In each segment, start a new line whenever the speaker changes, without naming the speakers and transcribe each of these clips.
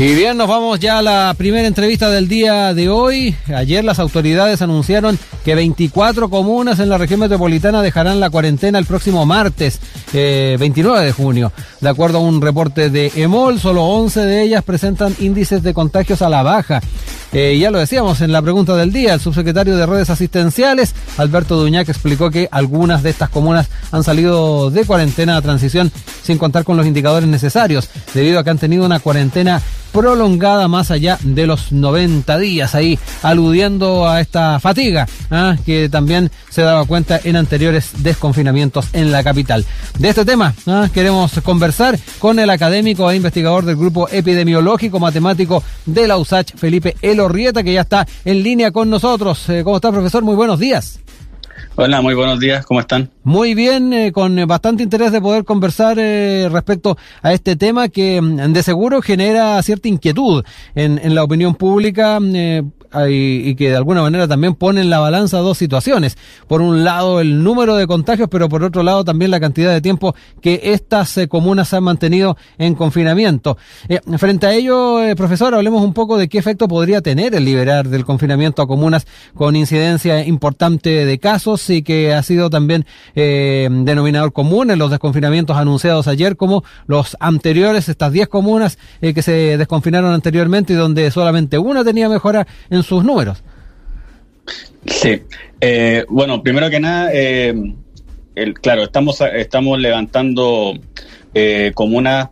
Y bien, nos vamos ya a la primera entrevista del día de hoy. Ayer las autoridades anunciaron que 24 comunas en la región metropolitana dejarán la cuarentena el próximo martes, 29 eh, de junio. De acuerdo a un reporte de EMOL, solo 11 de ellas presentan índices de contagios a la baja. Eh, ya lo decíamos en la pregunta del día, el subsecretario de redes asistenciales, Alberto Duñac, explicó que algunas de estas comunas han salido de cuarentena a transición sin contar con los indicadores necesarios, debido a que han tenido una cuarentena prolongada más allá de los 90 días, ahí aludiendo a esta fatiga ¿ah? que también se daba cuenta en anteriores desconfinamientos en la capital. De este tema ¿ah? queremos conversar con el académico e investigador del grupo epidemiológico matemático de la USACH, Felipe Elorrieta, que ya está en línea con nosotros. Eh, ¿Cómo está, profesor? Muy buenos días.
Hola, muy buenos días, ¿cómo están?
Muy bien, eh, con bastante interés de poder conversar eh, respecto a este tema que mm, de seguro genera cierta inquietud en, en la opinión pública. Eh, y, que de alguna manera también pone en la balanza dos situaciones. Por un lado el número de contagios, pero por otro lado también la cantidad de tiempo que estas eh, comunas han mantenido en confinamiento. Eh, frente a ello, eh, profesor, hablemos un poco de qué efecto podría tener el liberar del confinamiento a comunas con incidencia importante de casos y que ha sido también denominador común en los desconfinamientos anunciados ayer como los anteriores, estas 10 comunas que se desconfinaron anteriormente y donde solamente una tenía mejora en sus números.
Sí, eh, bueno, primero que nada, eh, el, claro, estamos, estamos levantando eh, comunas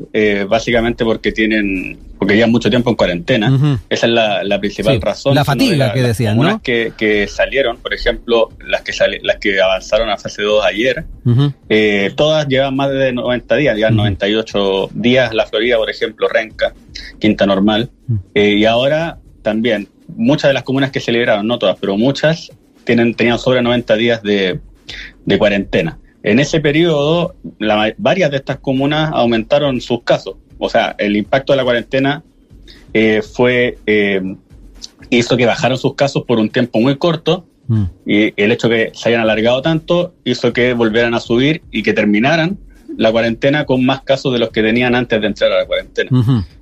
básicamente porque tienen porque llevan mucho tiempo en cuarentena. Esa es la, principal razón.
La fatiga que decían, ¿no?
Que, que salieron, por ejemplo, las que las que avanzaron a fase 2 ayer, todas llevan más de 90 días, llevan 98 días. La Florida, por ejemplo, Renca, Quinta Normal. y ahora también muchas de las comunas que se liberaron, no todas, pero muchas, tienen, tenían sobre 90 días de, cuarentena. En ese periodo, varias de estas comunas aumentaron sus casos. O sea, el impacto de la cuarentena eh, fue eh, hizo que bajaron sus casos por un tiempo muy corto mm. y el hecho que se hayan alargado tanto hizo que volvieran a subir y que terminaran la cuarentena con más casos de los que tenían antes de entrar a la cuarentena.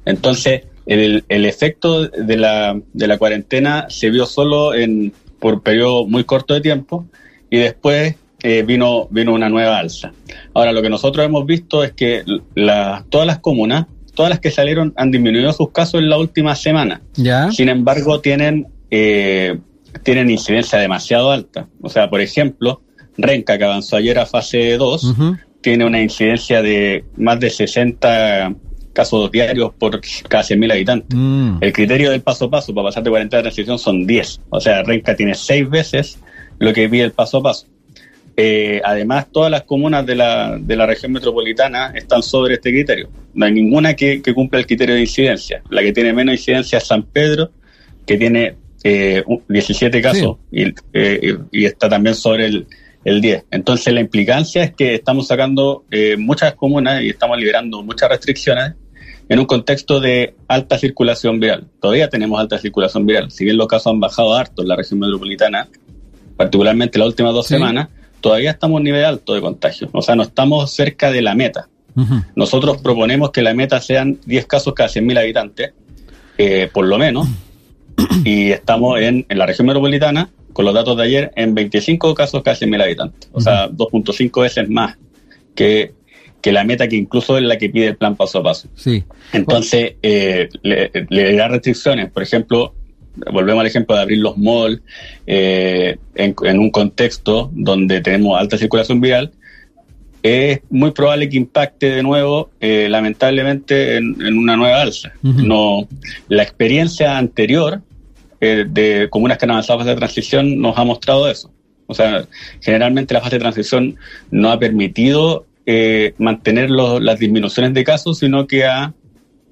Entonces, el, el efecto de la, de la cuarentena se vio solo en, por un periodo muy corto de tiempo y después eh, vino, vino una nueva alza. Ahora, lo que nosotros hemos visto es que la, todas las comunas, todas las que salieron han disminuido sus casos en la última semana.
¿Ya?
Sin embargo, tienen, eh, tienen incidencia demasiado alta. O sea, por ejemplo, Renca, que avanzó ayer a fase 2, tiene una incidencia de más de 60 casos diarios por cada 100.000 habitantes. Mm. El criterio del paso a paso para pasar de 40 de transición son 10. O sea, Renca tiene 6 veces lo que pide el paso a paso. Eh, además, todas las comunas de la, de la región metropolitana están sobre este criterio. No hay ninguna que, que cumpla el criterio de incidencia. La que tiene menos incidencia es San Pedro, que tiene eh, 17 casos eh, y, y, está también sobre el, el 10. Entonces, la implicancia es que estamos sacando eh, muchas comunas y estamos liberando muchas restricciones en un contexto de alta circulación viral. Todavía tenemos alta circulación viral. Si bien los casos han bajado harto en la región metropolitana, particularmente las últimas dos semanas, todavía estamos en nivel alto de contagio. O sea, no estamos cerca de la meta. Nosotros proponemos que la meta sean 10 casos cada 100.000 habitantes, eh, por lo menos, y estamos en, en, la región metropolitana, con los datos de ayer, en 25 casos cada 100.000 habitantes. O sea, 2.5 veces más que que la meta que incluso es la que pide el plan paso a paso.
Sí.
Entonces, eh, le, da restricciones. Por ejemplo, volvemos al ejemplo de abrir los malls eh, en, un contexto donde tenemos alta circulación viral, es muy probable que impacte de nuevo, eh, lamentablemente, en, una nueva alza. No, la experiencia anterior de comunas que han avanzado fase de transición nos ha mostrado eso. O sea, generalmente la fase de transición no ha permitido eh, mantener las disminuciones de casos, sino que ha,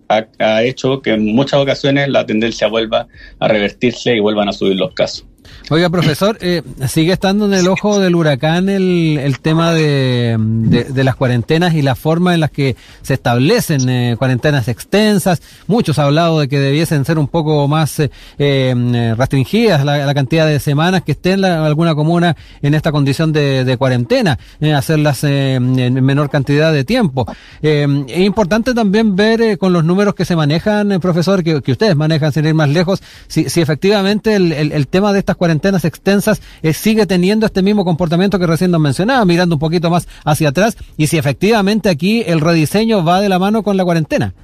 ha, hecho que en muchas ocasiones la tendencia vuelva a revertirse y vuelvan a subir los casos.
Oiga, profesor, eh, sigue estando en el ojo del huracán el, el tema de, de, las cuarentenas y la forma en las que se establecen eh, cuarentenas extensas. Muchos han hablado de que debiesen ser un poco más eh, eh restringidas la, cantidad de semanas que esté en alguna comuna en esta condición de, cuarentena, hacerlas en menor cantidad de tiempo. es importante también ver con los números que se manejan, profesor, que, que, ustedes manejan sin ir más lejos, si, si efectivamente el, el, el tema de estas cuarentenas extensas eh, sigue teniendo este mismo comportamiento que recién nos mencionaba, mirando un poquito más hacia atrás, y si efectivamente aquí el rediseño va de la mano con la cuarentena.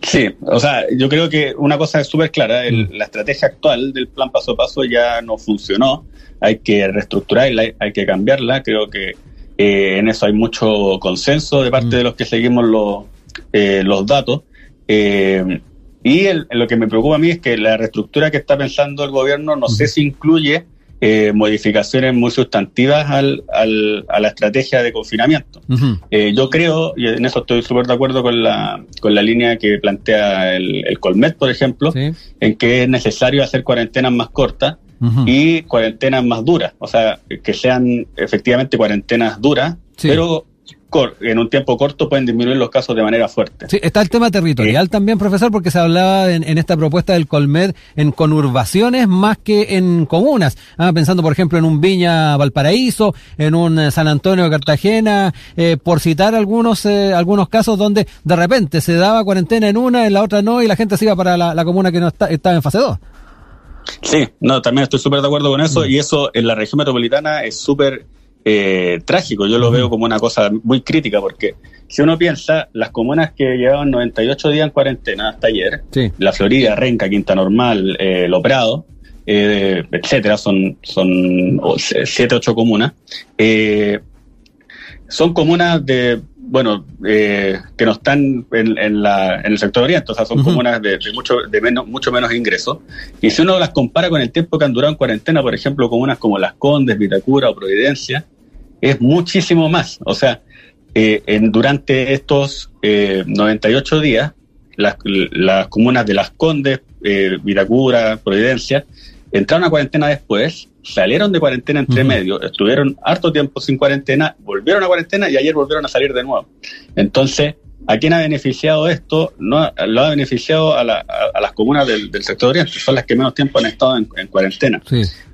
Sí, o sea, yo creo que una cosa es súper clara, mm. la estrategia actual del plan paso a paso ya no funcionó, hay que reestructurarla, hay que cambiarla, creo que eh, en eso hay mucho consenso de parte mm. de los que seguimos los, eh, los datos. Eh, y lo que me preocupa a mí es que la reestructura que está pensando el gobierno no sé si incluye eh, modificaciones muy sustantivas al, al, a la estrategia de confinamiento. eh, yo creo, y en eso estoy súper de acuerdo con la, con la línea que plantea el, el Colmet, por ejemplo, en que es necesario hacer cuarentenas más cortas y cuarentenas más duras, o sea, que sean efectivamente cuarentenas duras, pero en un tiempo corto pueden disminuir los casos de manera fuerte.
Sí, está el tema territorial también, profesor, porque se hablaba en, esta propuesta del Colmed en conurbaciones más que en comunas. Ah, pensando, por ejemplo, en un Viña Valparaíso, en un eh, San Antonio Cartagena, eh, por citar algunos eh, algunos casos donde de repente se daba cuarentena en una, en la otra no, y la gente se iba para la, comuna que no está, estaba en fase 2.
Sí, no, también estoy súper de acuerdo con eso, mm. y eso en la región metropolitana es súper eh, trágico. Yo lo veo como una cosa muy crítica porque si uno piensa, las comunas que llevaban 98 días en cuarentena hasta ayer, la Florida, Renca, Quinta Normal, eh, Lo Prado, eh, etcétera, son, son siete, ocho comunas, eh, son comunas de, bueno, que no están en, la, en el sector oriente, o sea, son comunas de, mucho, de menos, mucho menos ingresos. Y si uno las compara con el tiempo que han durado en cuarentena, por ejemplo, comunas como Las Condes, Vitacura o Providencia, es muchísimo más. O sea, eh, en, durante estos eh, 98 días, las, las, comunas de Las Condes, eh, Viracura, Providencia, entraron a cuarentena después, salieron de cuarentena entre medio, estuvieron harto tiempo sin cuarentena, volvieron a cuarentena y ayer volvieron a salir de nuevo. Entonces, ¿a quién ha beneficiado esto? No, lo ha beneficiado a, las comunas del, sector oriente, son las que menos tiempo han estado en, cuarentena.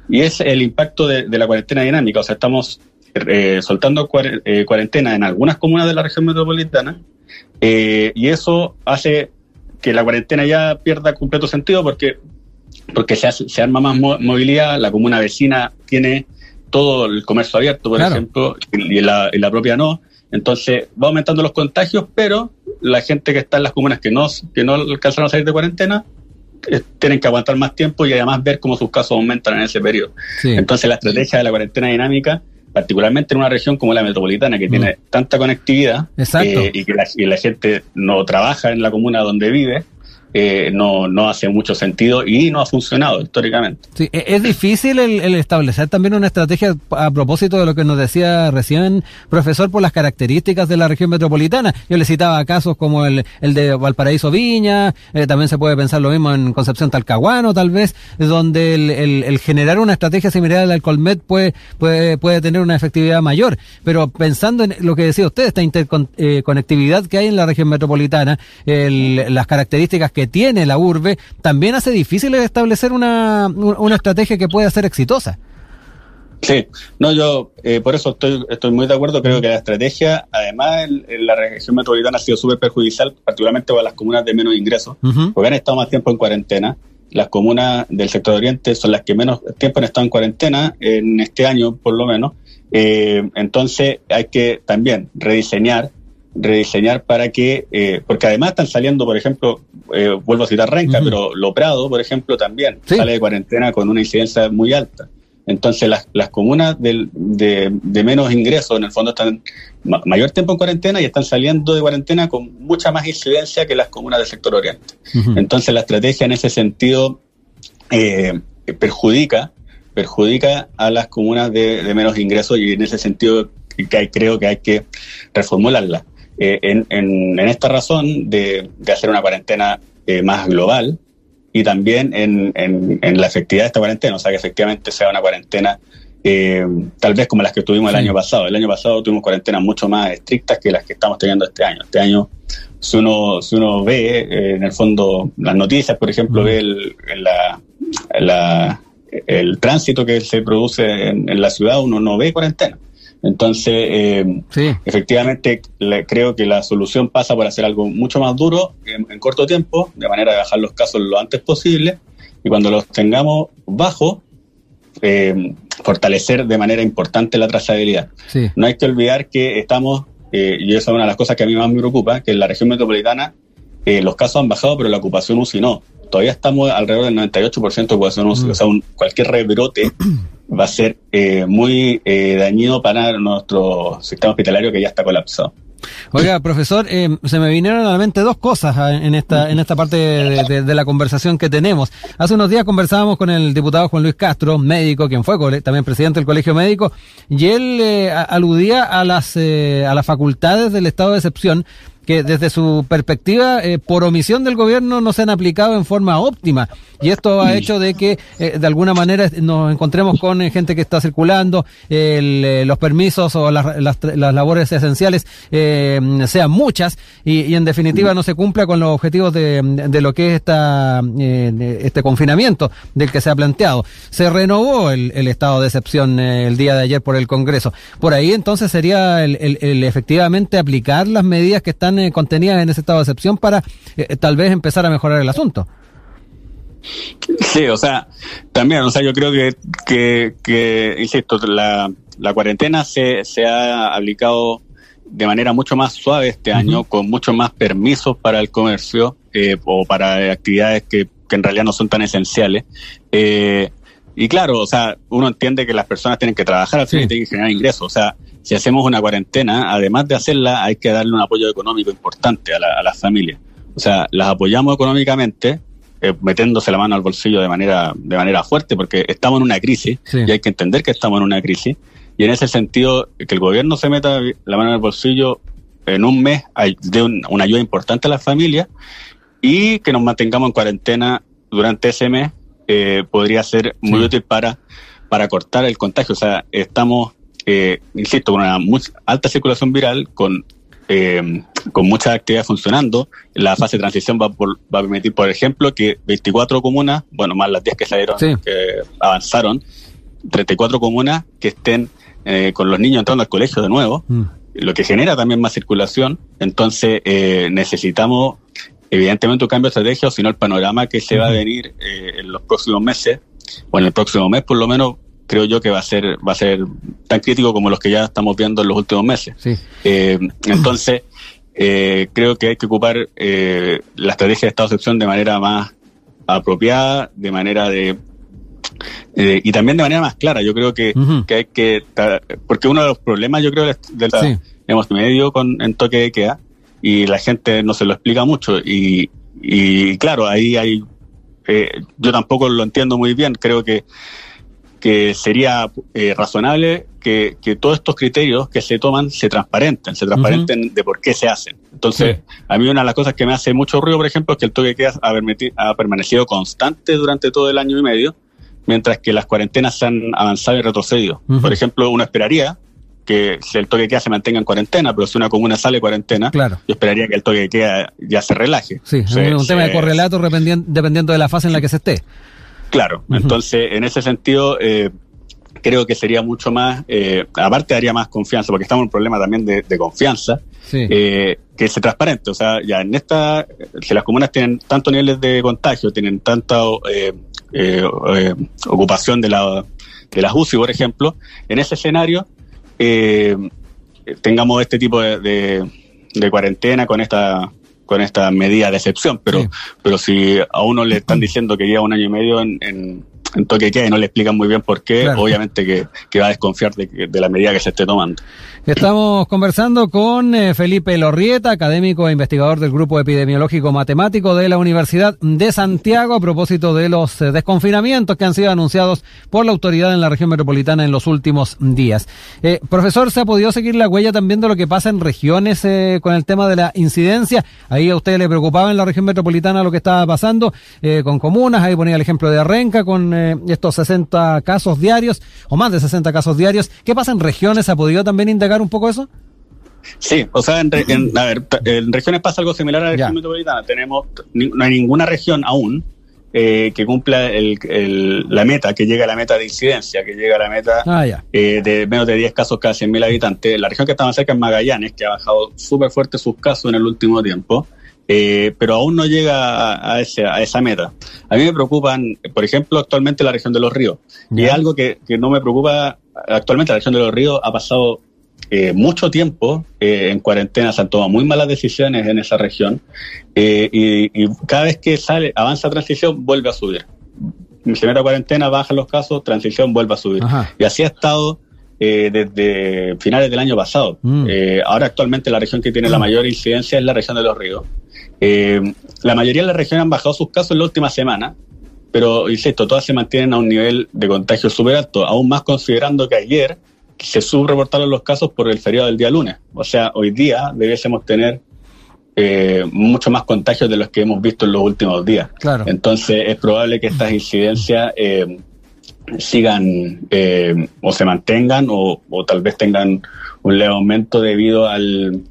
Y es el impacto de, de, la cuarentena dinámica, o sea, estamos eh, soltando eh, cuarentena en algunas comunas de la región metropolitana eh, y eso hace que la cuarentena ya pierda completo sentido porque, porque se, se arma más movilidad, la comuna vecina tiene todo el comercio abierto, por ejemplo, y la, y la propia no. Entonces va aumentando los contagios, pero la gente que está en las comunas que no, que no alcanzaron a salir de cuarentena tienen que aguantar más tiempo y además ver cómo sus casos aumentan en ese periodo. Entonces la estrategia de la cuarentena dinámica particularmente en una región como la metropolitana, que tiene mm. tanta conectividad eh, y que y la gente no trabaja en la comuna donde vive, eh, no, no hace mucho sentido y no ha funcionado históricamente.
Sí, e-, es difícil el, establecer también una estrategia a propósito de lo que nos decía recién, profesor, por las características de la región metropolitana. Yo le citaba casos como el, el de Valparaíso Viña, eh, también se puede pensar lo mismo en Concepción Talcahuano, tal vez, donde el, el, generar una estrategia similar al Colmet puede, puede, puede tener una efectividad mayor. Pero pensando en lo que decía usted, esta interconectividad eh, que hay en la región metropolitana, las características tiene la urbe, también hace difícil establecer una, una estrategia que pueda ser exitosa.
Sí, no, yo eh, por eso estoy, estoy muy de acuerdo. Creo que la estrategia, además, en, la región metropolitana ha sido súper perjudicial, particularmente para las comunas de menos ingresos, porque han estado más tiempo en cuarentena. Las comunas del sector oriente son las que menos tiempo han estado en cuarentena, en este año por lo menos. Eh, entonces hay que también rediseñar rediseñar para que, eh, porque además están saliendo, por ejemplo, eh, vuelvo a citar Renca, pero Loprado, por ejemplo, también sale de cuarentena con una incidencia muy alta. Entonces, las, las comunas de, de, menos ingresos, en el fondo, están mayor tiempo en cuarentena y están saliendo de cuarentena con mucha más incidencia que las comunas del sector oriente. Entonces, la estrategia en ese sentido eh, perjudica perjudica a las comunas de, de, menos ingresos y en ese sentido que creo que hay que reformularla. Eh, en, en, esta razón de, hacer una cuarentena eh, más global, y también en, en, la efectividad de esta cuarentena, o sea, que efectivamente sea una cuarentena eh, tal vez como las que tuvimos el año pasado. El año pasado tuvimos cuarentenas mucho más estrictas que las que estamos teniendo este año. Este año, si uno, si uno ve eh, en el fondo las noticias, por ejemplo, ve el, la, el tránsito que se produce en, la ciudad, uno no ve cuarentena. Entonces, eh, efectivamente, creo que la solución pasa por hacer algo mucho más duro en, corto tiempo, de manera de bajar los casos lo antes posible, y cuando los tengamos bajos, eh, fortalecer de manera importante la trazabilidad. No hay que olvidar que estamos, eh, y eso es una de las cosas que a mí más me preocupa, que en la región metropolitana los casos han bajado, pero la ocupación UCI no. Todavía estamos alrededor del 98% de ocupación UCI, mm. o sea, cualquier rebrote va a ser eh, muy eh, dañino para nuestro sistema hospitalario que ya está colapsado.
Oiga, profesor, eh, se me vinieron a la mente dos cosas ah, en esta, en esta parte de, la conversación que tenemos. Hace unos días conversábamos con el diputado Juan Luis Castro, médico, quien fue también presidente del Colegio Médico, y él aludía a las, a las facultades del estado de excepción que desde su perspectiva, eh, por omisión del gobierno, no se han aplicado en forma óptima. Y esto ha hecho de que, eh, de alguna manera, nos encontremos con eh, gente que está circulando, los permisos o las, las, labores esenciales sean muchas y, en definitiva no se cumpla con los objetivos de, de lo que es esta, este confinamiento del que se ha planteado. Se renovó el, el estado de excepción el día de ayer por el Congreso. Por ahí entonces sería el, el efectivamente aplicar las medidas que están eh, contenidas en ese estado de excepción para eh, tal vez empezar a mejorar el asunto.
Sí, o sea, también, o sea, yo creo que, que, que insisto, la, la cuarentena se, se ha aplicado de manera mucho más suave este año, con mucho más permisos para el comercio eh, o para actividades que, que, en realidad no son tan esenciales. Y claro, o sea, uno entiende que las personas tienen que trabajar al final y tienen que generar ingresos. O sea, si hacemos una cuarentena, además de hacerla, hay que darle un apoyo económico importante a, la, las familias. O sea, las apoyamos económicamente, eh, metiéndose la mano al bolsillo de manera, de manera fuerte, porque estamos en una crisis y hay que entender que estamos en una crisis. Y en ese sentido, que el gobierno se meta la mano al bolsillo en un mes de una ayuda importante a las familias y que nos mantengamos en cuarentena durante ese mes eh, podría ser muy útil para, para cortar el contagio. O sea, estamos eh, insisto, con una alta circulación viral, con, eh, con muchas actividades funcionando, la fase de transición va, va a permitir, por ejemplo, que 24 comunas, bueno, más las 10 que salieron, que avanzaron, 34 comunas que estén eh, con los niños entrando al colegio de nuevo, mm. lo que genera también más circulación. Entonces, eh, necesitamos evidentemente un cambio de estrategia, o si no el panorama que se va a venir eh, en los próximos meses, o en el próximo mes por lo menos, creo yo que va a ser va a ser tan crítico como los que ya estamos viendo en los últimos meses. Eh, entonces, eh, creo que hay que ocupar eh, la estrategia de estado de excepción de manera más apropiada, de manera de y también de manera más clara. Yo creo que, que hay que porque uno de los problemas, yo creo, de la, hemos medio con en toque de queda y la gente no se lo explica mucho y, y claro, ahí hay yo tampoco lo entiendo muy bien. Creo que que sería eh, razonable que, todos estos criterios que se toman se transparenten, se transparenten de por qué se hacen. Entonces, a mí una de las cosas que me hace mucho ruido, por ejemplo, es que el toque de queda ha, permanecido constante durante todo el año y medio, mientras que las cuarentenas se han avanzado y retrocedido. Por ejemplo, uno esperaría que si el toque de queda se mantenga en cuarentena, pero si una comuna sale cuarentena, yo esperaría que el toque de queda ya se relaje.
Sí, es un tema de correlato dependiendo de la fase en la que se esté.
Claro, entonces en ese sentido eh, creo que sería mucho más, eh, aparte daría más confianza, porque estamos en un problema también de, confianza, eh, que se transparente. O sea, ya en esta, si las comunas tienen tantos niveles de contagio, tienen tanta ocupación de, la, de las UCI, por ejemplo, en ese escenario tengamos este tipo de, de cuarentena con esta con esta medida de excepción, pero, pero si a uno le están diciendo que lleva un año y medio en, en, toque queda y no le explican muy bien por qué, obviamente que, va a desconfiar de, de, la medida que se esté tomando.
Estamos conversando con eh, Felipe Lorrieta, académico e investigador del Grupo Epidemiológico Matemático de la Universidad de Santiago, a propósito de los eh, desconfinamientos que han sido anunciados por la autoridad en la región metropolitana en los últimos días. Eh, profesor, ¿se ha podido seguir la huella también de lo que pasa en regiones con el tema de la incidencia? Ahí a usted le preocupaba en la región metropolitana lo que estaba pasando con comunas, ahí ponía el ejemplo de Arrenca con estos 60 casos diarios, o más de 60 casos diarios. ¿Qué pasa en regiones? ¿Se ha podido también indagar un poco eso?
Sí, o sea, en, a ver, en regiones pasa algo similar a la región metropolitana. Tenemos, no hay ninguna región aún eh, que cumpla la meta, que llegue a la meta de incidencia, que llegue a la meta ah, eh, de menos de 10 casos cada 100.000 habitantes. La región que está más cerca es Magallanes, que ha bajado súper fuerte sus casos en el último tiempo. Eh, pero aún no llega a, ese, a, esa meta. A mí me preocupan, por ejemplo, actualmente la región de los ríos. Y es algo que, que, no me preocupa, actualmente la región de los ríos ha pasado eh, mucho tiempo eh, en cuarentena, se han tomado muy malas decisiones en esa región eh, y, cada vez que sale, avanza transición, vuelve a subir. Se mete a cuarentena, bajan los casos, transición vuelve a subir. Y así ha estado desde finales del año pasado. Mm. ahora actualmente la región que tiene la mayor incidencia es la región de los ríos. la mayoría de las regiones han bajado sus casos en la última semana, pero insisto, todas se mantienen a un nivel de contagio súper alto, aún más considerando que ayer se subreportaron los casos por el feriado del día lunes. O sea, hoy día debiésemos tener eh, mucho más contagios de los que hemos visto en los últimos días.
Claro.
Entonces es probable que estas incidencias eh, sigan eh, o se mantengan o, tal vez tengan un leve aumento debido al,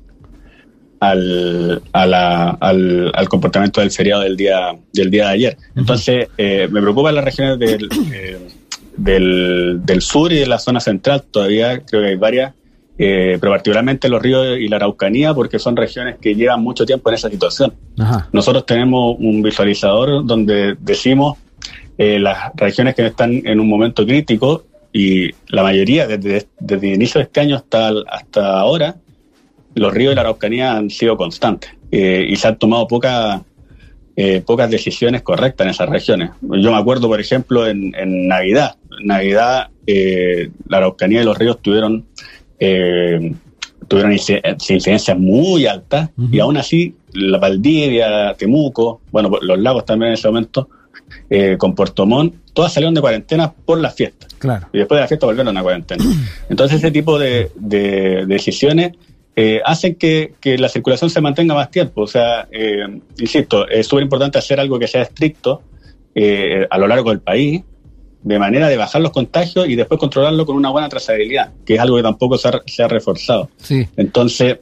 al, al, comportamiento del feriado del día, del día de ayer. Entonces, me preocupan las regiones del, del, del sur y de la zona central. Todavía creo que hay varias, eh, pero particularmente los ríos y la Araucanía, porque son regiones que llevan mucho tiempo en esa situación. Nosotros tenemos un visualizador donde decimos eh, las regiones que están en un momento crítico y la mayoría desde, desde el inicio de este año hasta, hasta ahora, los ríos y la Araucanía han sido constantes eh, y se han tomado pocas eh, pocas decisiones correctas en esas regiones. Yo me acuerdo, por ejemplo, en, Navidad. En Navidad, eh, la Araucanía y los ríos tuvieron, eh, tuvieron incidencias muy altas y aún así la Valdivia, Temuco, bueno, los lagos también en ese momento, con Puerto Montt, todas salieron de cuarentena por las fiestas.
Claro.
Y después de la fiesta volvieron a cuarentena. Entonces ese tipo de, de decisiones eh, hacen que, la circulación se mantenga más tiempo. O sea, eh, insisto, es súper importante hacer algo que sea estricto eh, a lo largo del país, de manera de bajar los contagios y después controlarlo con una buena trazabilidad, que es algo que tampoco se ha, reforzado. Entonces,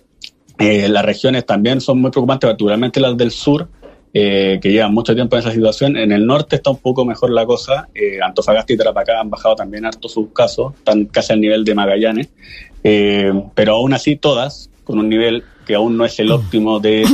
las regiones también son muy preocupantes, particularmente las del sur, que llevan mucho tiempo en esa situación. En el norte está un poco mejor la cosa. Antofagasta y Tarapacá han bajado también harto sus casos, están casi al nivel de Magallanes. Eh, pero aún así todas con un nivel que aún no es el óptimo de,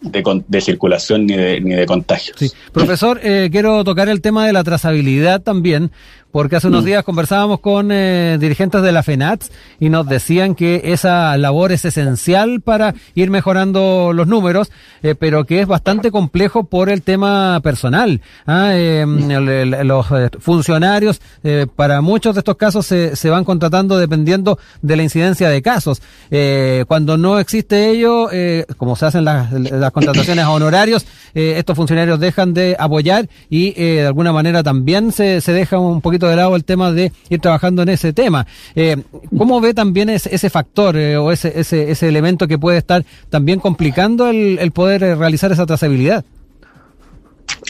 de, circulación ni de, ni de contagios.
Profesor, eh, quiero tocar el tema de la trazabilidad también, porque hace unos mm. días conversábamos con eh, dirigentes de la FENATS y nos decían que esa labor es esencial para ir mejorando los números, eh, pero que es bastante complejo por el tema personal. ¿ah? Em, los eh, funcionarios, para muchos de estos casos, se, se, van contratando dependiendo de la incidencia de casos. cuando no existe ello, como se hacen las, las contrataciones a honorarios, estos funcionarios dejan de apoyar y de alguna manera también se, se deja un poquito de lado el tema de ir trabajando en ese tema. Eh, ¿Cómo ve también ese, ese factor eh, o ese, ese, ese elemento que puede estar también complicando el, el poder eh, realizar esa trazabilidad?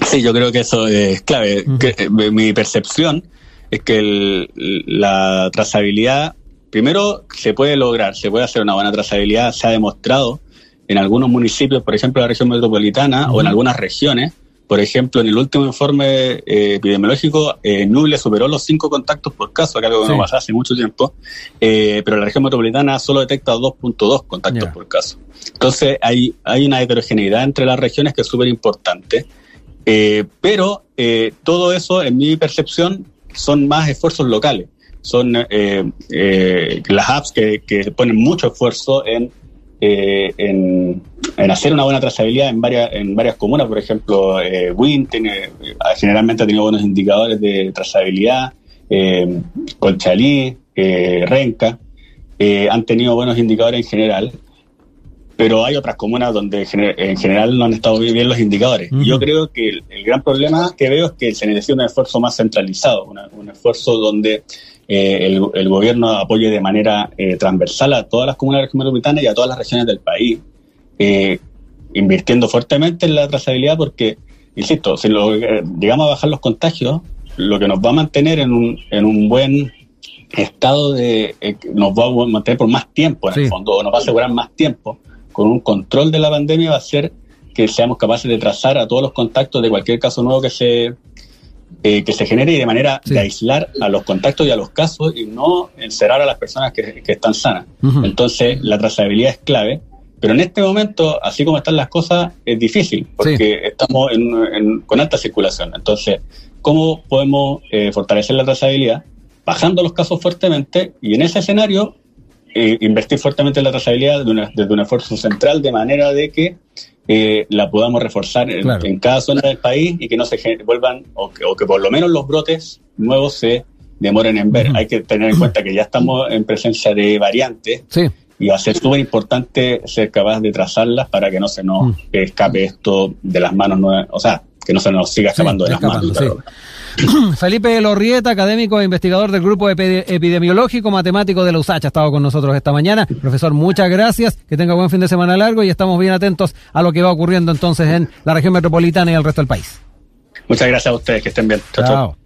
Sí, yo creo que eso es clave. que, mi percepción es que la trazabilidad, primero, se puede lograr, se puede hacer una buena trazabilidad, se ha demostrado en algunos municipios, por ejemplo, la región metropolitana o en algunas regiones, por ejemplo, en el último informe eh, epidemiológico, eh, Nuble superó los cinco contactos por caso, que algo que no pasa hace mucho tiempo, eh, pero la región metropolitana solo detecta 2.2 contactos por caso. Entonces, hay, hay una heterogeneidad entre las regiones que es súper importante, eh, pero todo eso, en mi percepción, son más esfuerzos locales. Son las apps que, que ponen mucho esfuerzo en eh, en, hacer una buena trazabilidad en varias, en varias comunas. Por ejemplo, eh, Win tiene, eh, generalmente ha tenido buenos indicadores de trazabilidad, eh, Conchalí, Renca. eh, han tenido buenos indicadores en general, pero hay otras comunas donde en general no han estado bien los indicadores. Yo creo que el, gran problema que veo es que se necesita un esfuerzo más centralizado, un esfuerzo donde eh, el, gobierno apoye de manera eh, transversal a todas las comunidades metropolitanas y a todas las regiones del país, eh, invirtiendo fuertemente en la trazabilidad porque, insisto, si lo, llegamos a bajar los contagios, lo que nos va a mantener en un, en un buen estado de... nos va a mantener por más tiempo, en el fondo, o nos va a asegurar más tiempo con un control de la pandemia va a ser que seamos capaces de trazar a todos los contactos de cualquier caso nuevo que se eh, que se genere y de manera de aislar a los contactos y a los casos y no encerrar a las personas que, están sanas. Entonces, la trazabilidad es clave, pero en este momento, así como están las cosas, es difícil porque estamos con alta circulación. Entonces, ¿cómo podemos eh, fortalecer la trazabilidad? Bajando los casos fuertemente y en ese escenario eh, invertir fuertemente en la trazabilidad desde un esfuerzo central de manera de que eh, la podamos reforzar en, cada zona del país y que no se vuelvan, o que, por lo menos los brotes nuevos se demoren en ver. Hay que tener en cuenta que ya estamos en presencia de variantes y va a ser súper importante ser capaz de trazarlas para que no se nos escape esto de las manos, o sea, que no se nos siga escapando de las manos.
Felipe Lorrieta, académico e investigador del grupo epidemiológico matemático de la USACH, ha estado con nosotros esta mañana. Profesor, muchas gracias, que tenga buen fin de semana largo y estamos bien atentos a lo que va ocurriendo entonces en la región metropolitana y el resto del país.
Muchas gracias a ustedes, que estén bien. chao. chao.